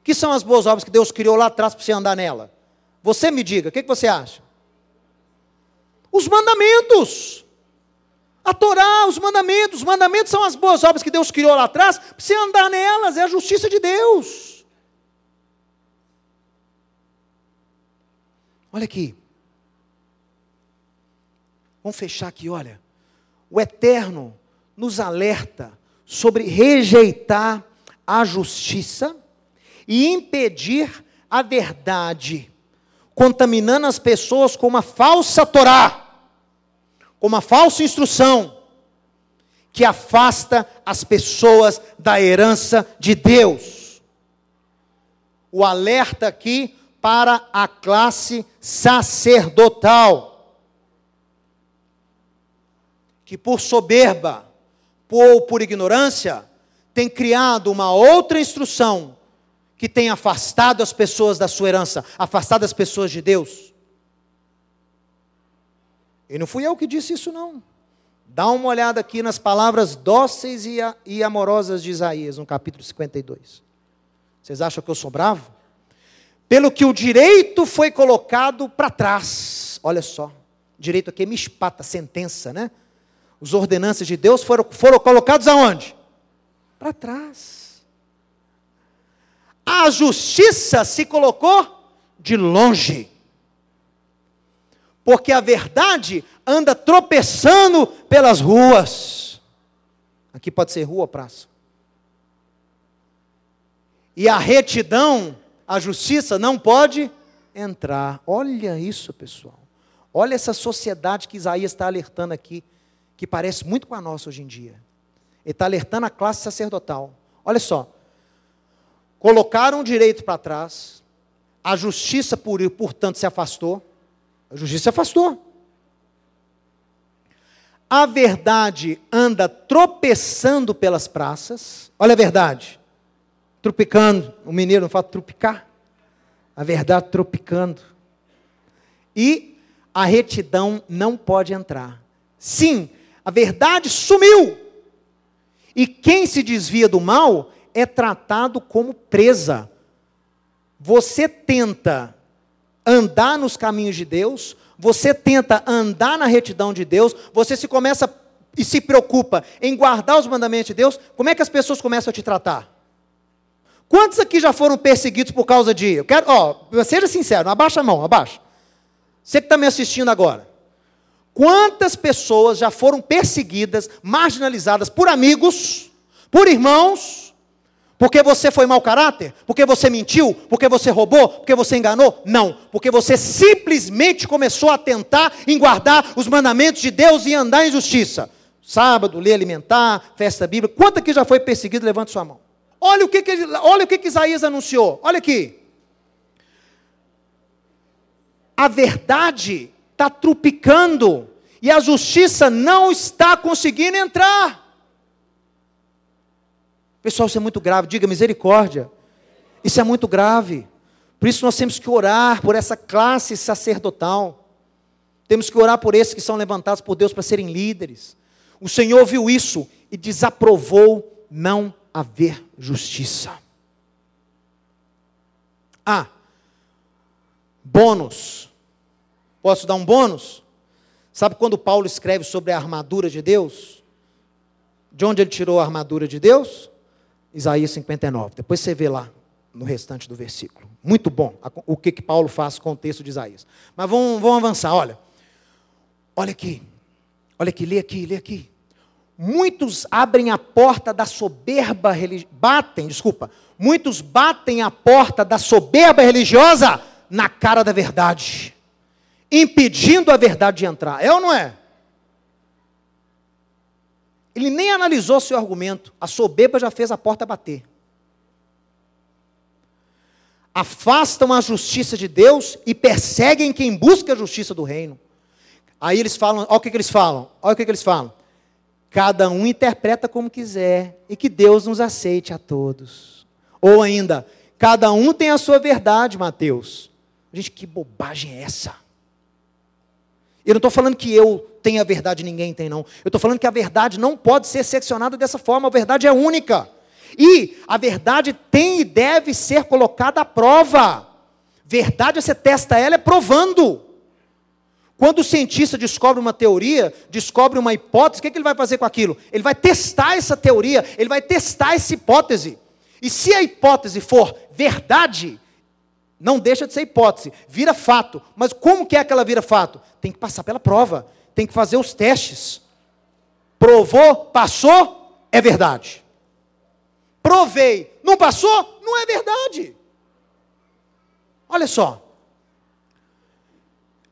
O que são as boas obras que Deus criou lá atrás para você andar nela? Você me diga, o que, que você acha? Os mandamentos. A Torá, os mandamentos, os mandamentos são as boas obras que Deus criou lá atrás, para você andar nelas, é a justiça de Deus. Olha aqui. Vamos fechar aqui, olha. O Eterno nos alerta sobre rejeitar a justiça e impedir a verdade, contaminando as pessoas com uma falsa Torá uma falsa instrução que afasta as pessoas da herança de Deus. O alerta aqui para a classe sacerdotal, que por soberba ou por ignorância tem criado uma outra instrução que tem afastado as pessoas da sua herança, afastado as pessoas de Deus. E não fui eu que disse isso, não. Dá uma olhada aqui nas palavras dóceis e amorosas de Isaías, no capítulo 52. Vocês acham que eu sou bravo? Pelo que o direito foi colocado para trás. Olha só. Direito aqui é mispata, sentença, né? Os ordenanças de Deus foram, foram colocados aonde? Para trás. A justiça se colocou de longe porque a verdade anda tropeçando pelas ruas. Aqui pode ser rua ou praça. E a retidão, a justiça não pode entrar. Olha isso, pessoal. Olha essa sociedade que Isaías está alertando aqui, que parece muito com a nossa hoje em dia. Ele está alertando a classe sacerdotal. Olha só. Colocaram o direito para trás, a justiça, por, portanto, se afastou a justiça se afastou. A verdade anda tropeçando pelas praças. Olha a verdade. Tropicando. O mineiro não fala tropicar. A verdade tropicando. E a retidão não pode entrar. Sim, a verdade sumiu. E quem se desvia do mal é tratado como presa. Você tenta andar nos caminhos de Deus, você tenta andar na retidão de Deus, você se começa e se preocupa em guardar os mandamentos de Deus, como é que as pessoas começam a te tratar? Quantos aqui já foram perseguidos por causa de. Eu quero, ó, seja sincero, abaixa a mão, abaixa. Você que está me assistindo agora. Quantas pessoas já foram perseguidas, marginalizadas por amigos, por irmãos, porque você foi mau caráter? Porque você mentiu? Porque você roubou? Porque você enganou? Não. Porque você simplesmente começou a tentar em guardar os mandamentos de Deus e andar em justiça. Sábado, ler alimentar, festa bíblica. Quanto aqui já foi perseguido? Levante sua mão. Olha o que, que, olha o que, que Isaías anunciou. Olha aqui. A verdade está trupicando e a justiça não está conseguindo entrar. Pessoal, isso é muito grave. Diga misericórdia. Isso é muito grave. Por isso nós temos que orar por essa classe sacerdotal. Temos que orar por esses que são levantados por Deus para serem líderes. O Senhor viu isso e desaprovou não haver justiça. Ah, bônus. Posso dar um bônus? Sabe quando Paulo escreve sobre a armadura de Deus? De onde ele tirou a armadura de Deus? Isaías 59. Depois você vê lá no restante do versículo. Muito bom o que, que Paulo faz com o texto de Isaías. Mas vamos, vamos avançar, olha. Olha aqui. Olha aqui, lê aqui, lê aqui. Muitos abrem a porta da soberba religiosa. Batem, desculpa. Muitos batem a porta da soberba religiosa na cara da verdade, impedindo a verdade de entrar. É ou não é? Ele nem analisou seu argumento. A soberba já fez a porta bater. Afastam a justiça de Deus e perseguem quem busca a justiça do reino. Aí eles falam, olha o que, que eles falam, olha o que, que eles falam. Cada um interpreta como quiser e que Deus nos aceite a todos. Ou ainda, cada um tem a sua verdade, Mateus. Gente, que bobagem é essa? Eu não estou falando que eu tenho a verdade e ninguém tem, não. Eu estou falando que a verdade não pode ser seccionada dessa forma, a verdade é única. E a verdade tem e deve ser colocada à prova. Verdade, você testa ela é provando. Quando o cientista descobre uma teoria, descobre uma hipótese, o que, é que ele vai fazer com aquilo? Ele vai testar essa teoria, ele vai testar essa hipótese. E se a hipótese for verdade, não deixa de ser hipótese, vira fato. Mas como que é que ela vira fato? Tem que passar pela prova, tem que fazer os testes. Provou, passou, é verdade. Provei, não passou, não é verdade. Olha só,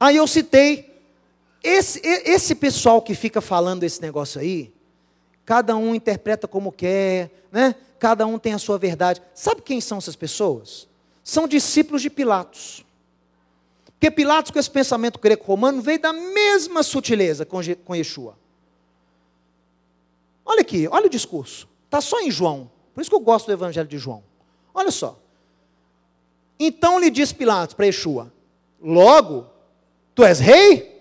Aí eu citei, esse, esse pessoal que fica falando esse negócio aí, cada um interpreta como quer, né? cada um tem a sua verdade. Sabe quem são essas pessoas? São discípulos de Pilatos. Porque Pilatos, com esse pensamento greco-romano, veio da mesma sutileza com, com Yeshua. Olha aqui, olha o discurso. Está só em João. Por isso que eu gosto do evangelho de João. Olha só. Então lhe diz Pilatos para Yeshua: Logo, Tu és rei?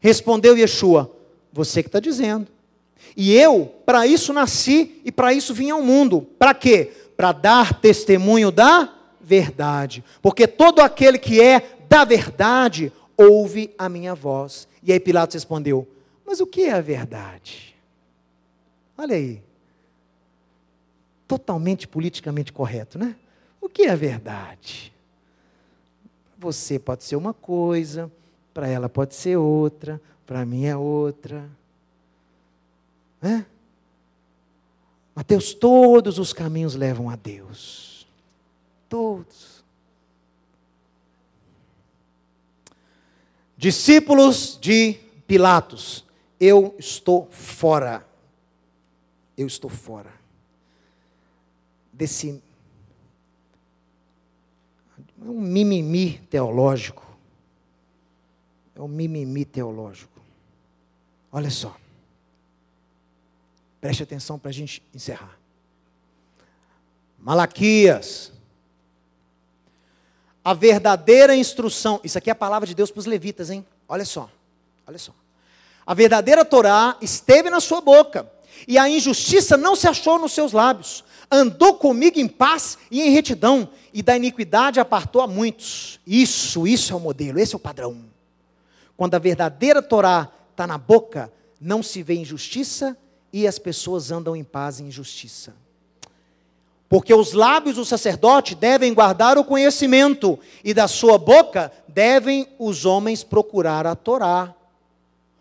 Respondeu Yeshua: Você que está dizendo. E eu, para isso nasci e para isso vim ao mundo. Para quê? Para dar testemunho da verdade. Porque todo aquele que é da verdade ouve a minha voz. E aí Pilatos respondeu: Mas o que é a verdade? Olha aí. Totalmente politicamente correto, né? O que é a verdade? Você pode ser uma coisa, para ela pode ser outra, para mim é outra. É? Mateus, todos os caminhos levam a Deus. Todos. Discípulos de Pilatos, eu estou fora. Eu estou fora desse é um mimimi teológico. É um mimimi teológico. Olha só. Preste atenção para a gente encerrar. Malaquias. A verdadeira instrução. Isso aqui é a palavra de Deus para os levitas, hein? Olha só. Olha só. A verdadeira Torá esteve na sua boca, e a injustiça não se achou nos seus lábios andou comigo em paz e em retidão, e da iniquidade apartou a muitos. Isso, isso é o modelo, esse é o padrão. Quando a verdadeira Torá está na boca, não se vê injustiça e as pessoas andam em paz e em justiça. Porque os lábios do sacerdote devem guardar o conhecimento, e da sua boca devem os homens procurar a Torá.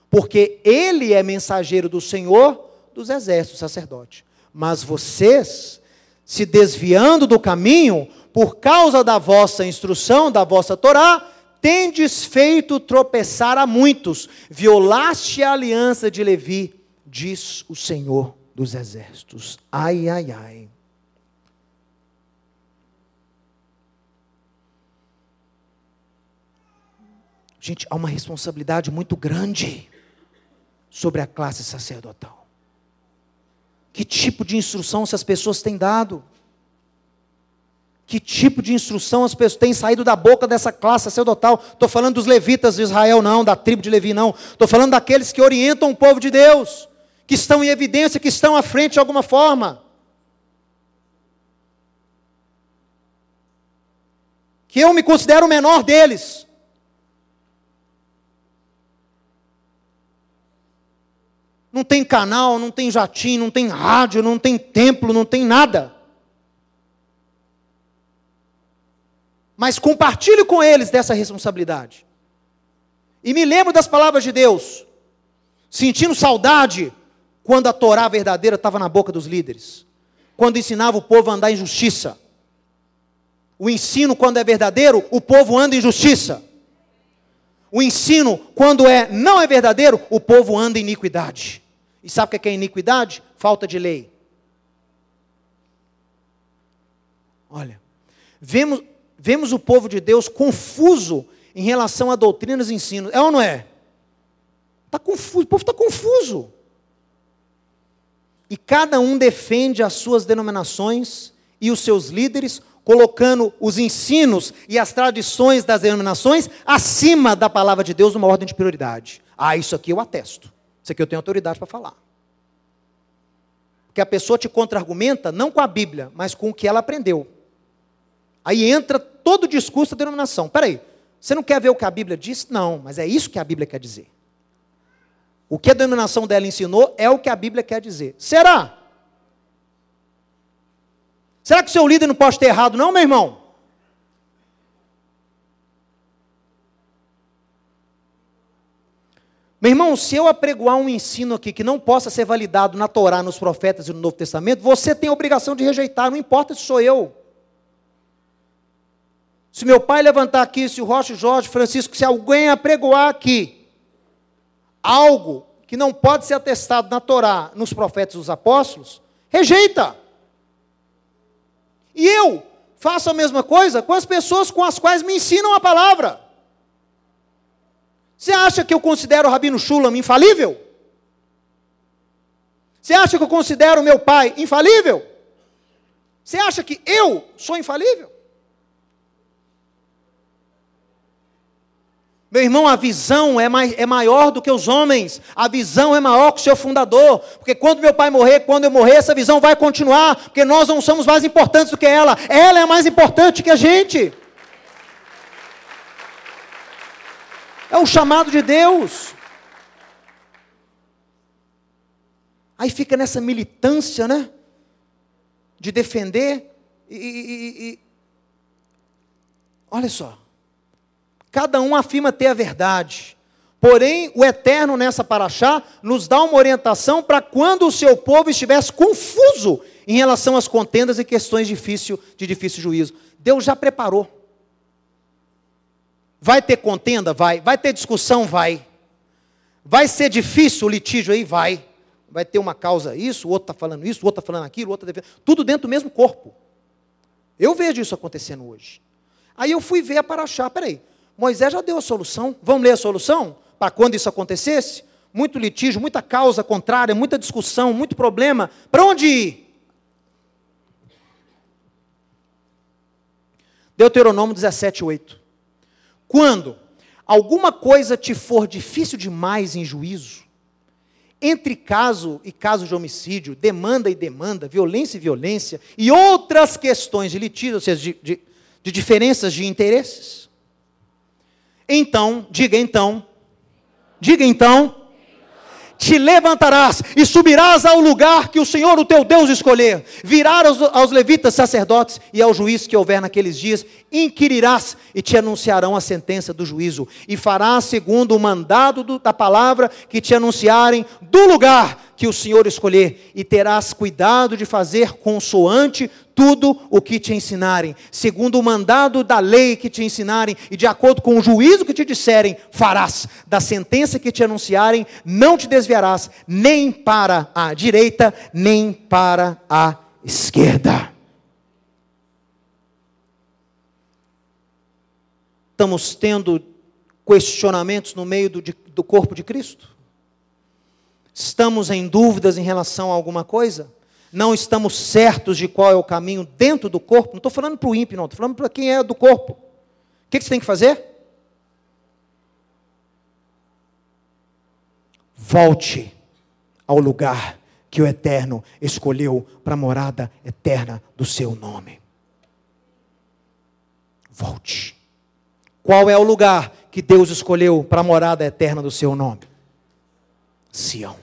Porque ele é mensageiro do Senhor dos exércitos, sacerdote. Mas vocês se desviando do caminho, por causa da vossa instrução, da vossa Torá, tendes feito tropeçar a muitos, violaste a aliança de Levi, diz o Senhor dos exércitos. Ai, ai, ai. Gente, há uma responsabilidade muito grande sobre a classe sacerdotal. Que tipo de instrução essas pessoas têm dado? Que tipo de instrução as pessoas têm saído da boca dessa classe sacerdotal? Estou falando dos levitas de Israel, não, da tribo de Levi, não. Estou falando daqueles que orientam o povo de Deus, que estão em evidência, que estão à frente de alguma forma. Que eu me considero o menor deles. Não tem canal, não tem jatinho, não tem rádio, não tem templo, não tem nada. Mas compartilho com eles dessa responsabilidade. E me lembro das palavras de Deus, sentindo saudade quando a Torá verdadeira estava na boca dos líderes, quando ensinava o povo a andar em justiça. O ensino, quando é verdadeiro, o povo anda em justiça. O ensino, quando é não é verdadeiro, o povo anda em iniquidade. E sabe o que é iniquidade? Falta de lei. Olha, vemos, vemos o povo de Deus confuso em relação a doutrinas e ensinos. É ou não é? Está confuso, o povo está confuso. E cada um defende as suas denominações e os seus líderes, colocando os ensinos e as tradições das denominações acima da palavra de Deus numa ordem de prioridade. Ah, isso aqui eu atesto. Isso aqui eu tenho autoridade para falar. Porque a pessoa te contra-argumenta não com a Bíblia, mas com o que ela aprendeu. Aí entra todo o discurso da denominação. Peraí, você não quer ver o que a Bíblia diz? Não, mas é isso que a Bíblia quer dizer. O que a denominação dela ensinou é o que a Bíblia quer dizer. Será? Será que o seu líder não pode ter errado, não, meu irmão? Meu irmão, se eu apregoar um ensino aqui que não possa ser validado na Torá, nos profetas e no Novo Testamento, você tem a obrigação de rejeitar, não importa se sou eu. Se meu pai levantar aqui, se o Rocha Jorge Francisco, se alguém apregoar aqui algo que não pode ser atestado na Torá, nos profetas e nos apóstolos, rejeita. E eu faço a mesma coisa com as pessoas com as quais me ensinam a palavra. Você acha que eu considero o Rabino Shulam infalível? Você acha que eu considero o meu pai infalível? Você acha que eu sou infalível? Meu irmão, a visão é, mais, é maior do que os homens, a visão é maior que o seu fundador, porque quando meu pai morrer, quando eu morrer, essa visão vai continuar, porque nós não somos mais importantes do que ela, ela é mais importante que a gente. É o chamado de Deus. Aí fica nessa militância, né? De defender e, e, e olha só. Cada um afirma ter a verdade. Porém, o Eterno nessa paraxá nos dá uma orientação para quando o seu povo estivesse confuso em relação às contendas e questões difícil, de difícil juízo. Deus já preparou. Vai ter contenda? Vai. Vai ter discussão? Vai. Vai ser difícil o litígio aí? Vai. Vai ter uma causa isso, o outro está falando isso, o outro está falando aquilo, o outro está Tudo dentro do mesmo corpo. Eu vejo isso acontecendo hoje. Aí eu fui ver a Paraxá, peraí, Moisés já deu a solução. Vamos ler a solução? Para quando isso acontecesse? Muito litígio, muita causa contrária, muita discussão, muito problema. Para onde ir? Deuteronômio 17, 8. Quando alguma coisa te for difícil demais em juízo, entre caso e caso de homicídio, demanda e demanda, violência e violência, e outras questões de litígio, ou seja, de, de, de diferenças de interesses, então, diga então, diga então, te levantarás e subirás ao lugar que o Senhor, o teu Deus, escolher. Virás aos, aos, levitas sacerdotes e ao juiz que houver naqueles dias, inquirirás e te anunciarão a sentença do juízo. E farás segundo o mandado do, da palavra que te anunciarem do lugar que o Senhor escolher, e terás cuidado de fazer consoante tudo o que te ensinarem, segundo o mandado da lei que te ensinarem, e de acordo com o juízo que te disserem, farás. Da sentença que te anunciarem, não te desviarás, nem para a direita, nem para a esquerda. Estamos tendo questionamentos no meio do, do corpo de Cristo? Estamos em dúvidas em relação a alguma coisa? não estamos certos de qual é o caminho dentro do corpo, não estou falando para o ímpio, não, estou falando para quem é do corpo. O que, que você tem que fazer? Volte ao lugar que o Eterno escolheu para a morada eterna do seu nome. Volte. Qual é o lugar que Deus escolheu para a morada eterna do seu nome? Sião.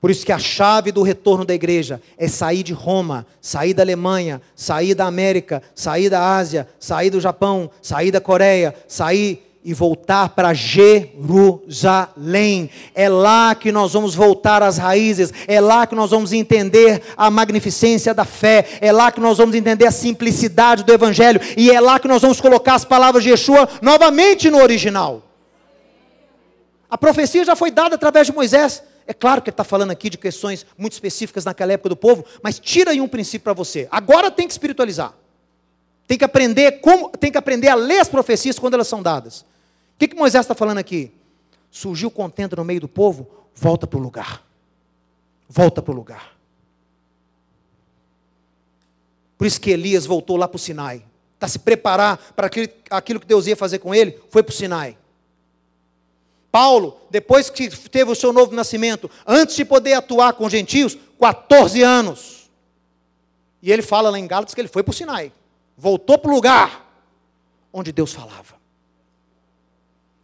Por isso que a chave do retorno da igreja é sair de Roma, sair da Alemanha, sair da América, sair da Ásia, sair do Japão, sair da Coreia, sair e voltar para Jerusalém. É lá que nós vamos voltar às raízes, é lá que nós vamos entender a magnificência da fé, é lá que nós vamos entender a simplicidade do Evangelho, e é lá que nós vamos colocar as palavras de Yeshua novamente no original. A profecia já foi dada através de Moisés. É claro que ele está falando aqui de questões muito específicas naquela época do povo, mas tira aí um princípio para você. Agora tem que espiritualizar. Tem que aprender como, tem que aprender a ler as profecias quando elas são dadas. O que, que Moisés está falando aqui? Surgiu contenda no meio do povo, volta para o lugar. Volta para o lugar. Por isso que Elias voltou lá para o Sinai. Para se preparar para aquilo que Deus ia fazer com ele, foi para o Sinai. Paulo, depois que teve o seu novo nascimento, antes de poder atuar com gentios, 14 anos. E ele fala lá em Gálatas que ele foi para o Sinai. Voltou para o lugar onde Deus falava.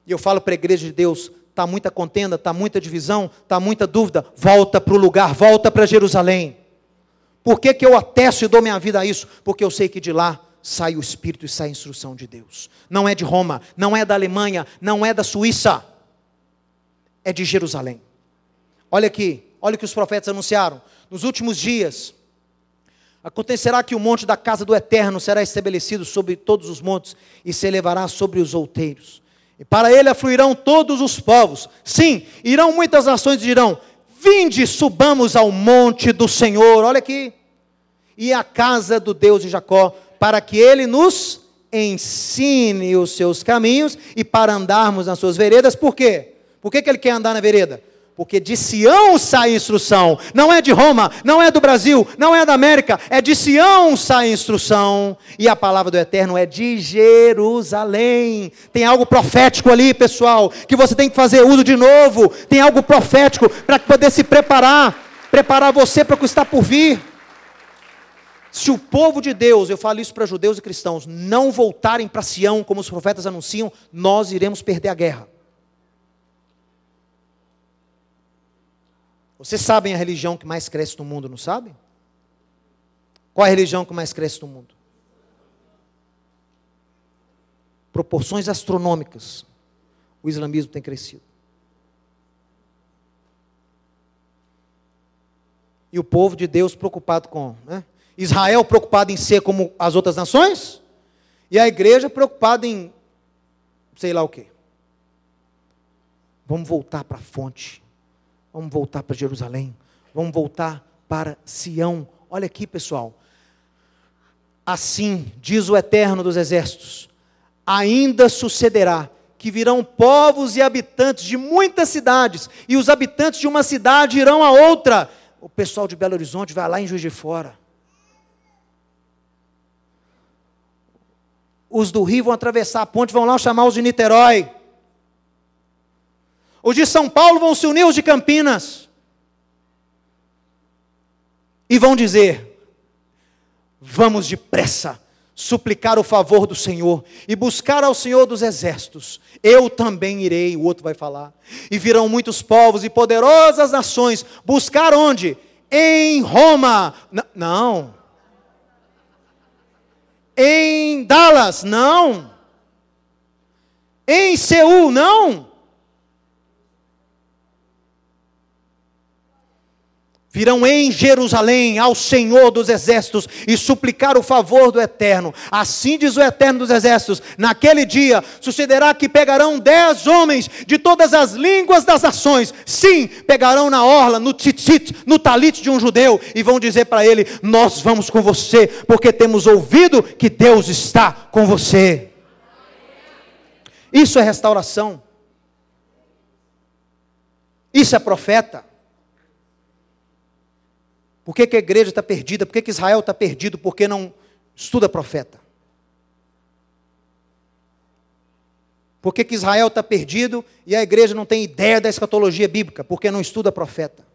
E eu falo para a igreja de Deus: está muita contenda, está muita divisão, está muita dúvida. Volta para o lugar, volta para Jerusalém. Por que, que eu atesto e dou minha vida a isso? Porque eu sei que de lá sai o Espírito e sai a instrução de Deus. Não é de Roma, não é da Alemanha, não é da Suíça, é de Jerusalém. Olha aqui, olha o que os profetas anunciaram. Nos últimos dias, acontecerá que o monte da casa do Eterno será estabelecido sobre todos os montes e se elevará sobre os outeiros. E para ele afluirão todos os povos. Sim, irão muitas nações e dirão: Vinde, subamos ao monte do Senhor. Olha aqui. E à casa do Deus de Jacó, para que ele nos ensine os seus caminhos e para andarmos nas suas veredas. Por quê? Por que, que ele quer andar na vereda? Porque de Sião sai instrução, não é de Roma, não é do Brasil, não é da América, é de Sião sai instrução, e a palavra do Eterno é de Jerusalém. Tem algo profético ali, pessoal, que você tem que fazer uso de novo. Tem algo profético para poder se preparar, preparar você para o que está por vir. Se o povo de Deus, eu falo isso para judeus e cristãos, não voltarem para Sião, como os profetas anunciam, nós iremos perder a guerra. Vocês sabem a religião que mais cresce no mundo, não sabem? Qual é a religião que mais cresce no mundo? Proporções astronômicas. O islamismo tem crescido. E o povo de Deus preocupado com. Né? Israel preocupado em ser como as outras nações. E a igreja preocupada em sei lá o quê. Vamos voltar para a fonte Vamos voltar para Jerusalém. Vamos voltar para Sião. Olha aqui, pessoal. Assim diz o Eterno dos Exércitos: ainda sucederá que virão povos e habitantes de muitas cidades, e os habitantes de uma cidade irão a outra. O pessoal de Belo Horizonte vai lá em Juiz de Fora. Os do Rio vão atravessar a ponte, vão lá chamar os de Niterói. Os de São Paulo vão se unir os de Campinas. E vão dizer: vamos depressa suplicar o favor do Senhor e buscar ao Senhor dos exércitos. Eu também irei, o outro vai falar. E virão muitos povos e poderosas nações buscar onde? Em Roma. N não. Em Dallas, não. Em Seul, não. Virão em Jerusalém ao Senhor dos exércitos e suplicar o favor do Eterno. Assim diz o Eterno dos exércitos: naquele dia sucederá que pegarão dez homens de todas as línguas das nações, sim, pegarão na orla, no tzitzit, no talite de um judeu, e vão dizer para ele: Nós vamos com você, porque temos ouvido que Deus está com você. Isso é restauração. Isso é profeta. Por que, que a igreja está perdida? Por que, que Israel está perdido? Porque não estuda profeta. Por que, que Israel está perdido e a igreja não tem ideia da escatologia bíblica? Porque não estuda profeta.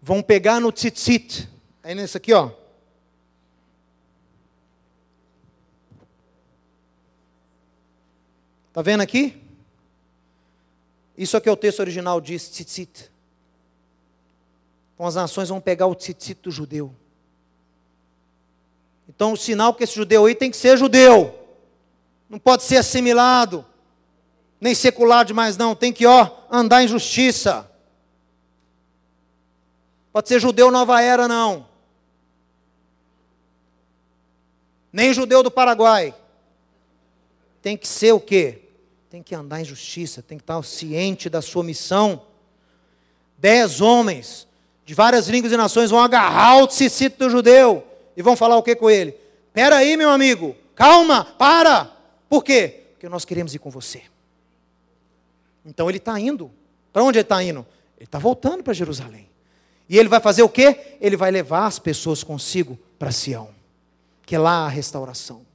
Vão pegar no tzitzit. Aí nesse aqui, ó. Está vendo aqui? Isso aqui é o texto original, diz tzitzit. Então as nações vão pegar o tzitzit do judeu. Então o sinal que esse judeu aí tem que ser judeu. Não pode ser assimilado, nem secular demais não, tem que ó, andar em justiça. Pode ser judeu nova era não. Nem judeu do Paraguai. Tem que ser o quê? Tem que andar em justiça, tem que estar ciente da sua missão. Dez homens de várias línguas e nações vão agarrar o tzitzit do judeu e vão falar o que com ele? Espera aí, meu amigo, calma, para. Por quê? Porque nós queremos ir com você. Então ele está indo. Para onde ele está indo? Ele está voltando para Jerusalém. E ele vai fazer o quê? Ele vai levar as pessoas consigo para Sião, que é lá a restauração.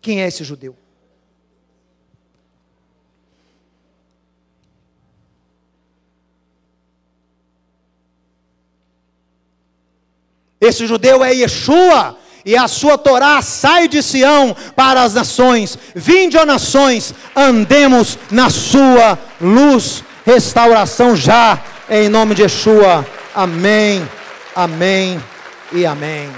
Quem é esse judeu? Esse judeu é Yeshua, e a sua Torá sai de Sião para as nações. Vinde, ó nações, andemos na sua luz. Restauração já, em nome de Yeshua. Amém, amém e amém.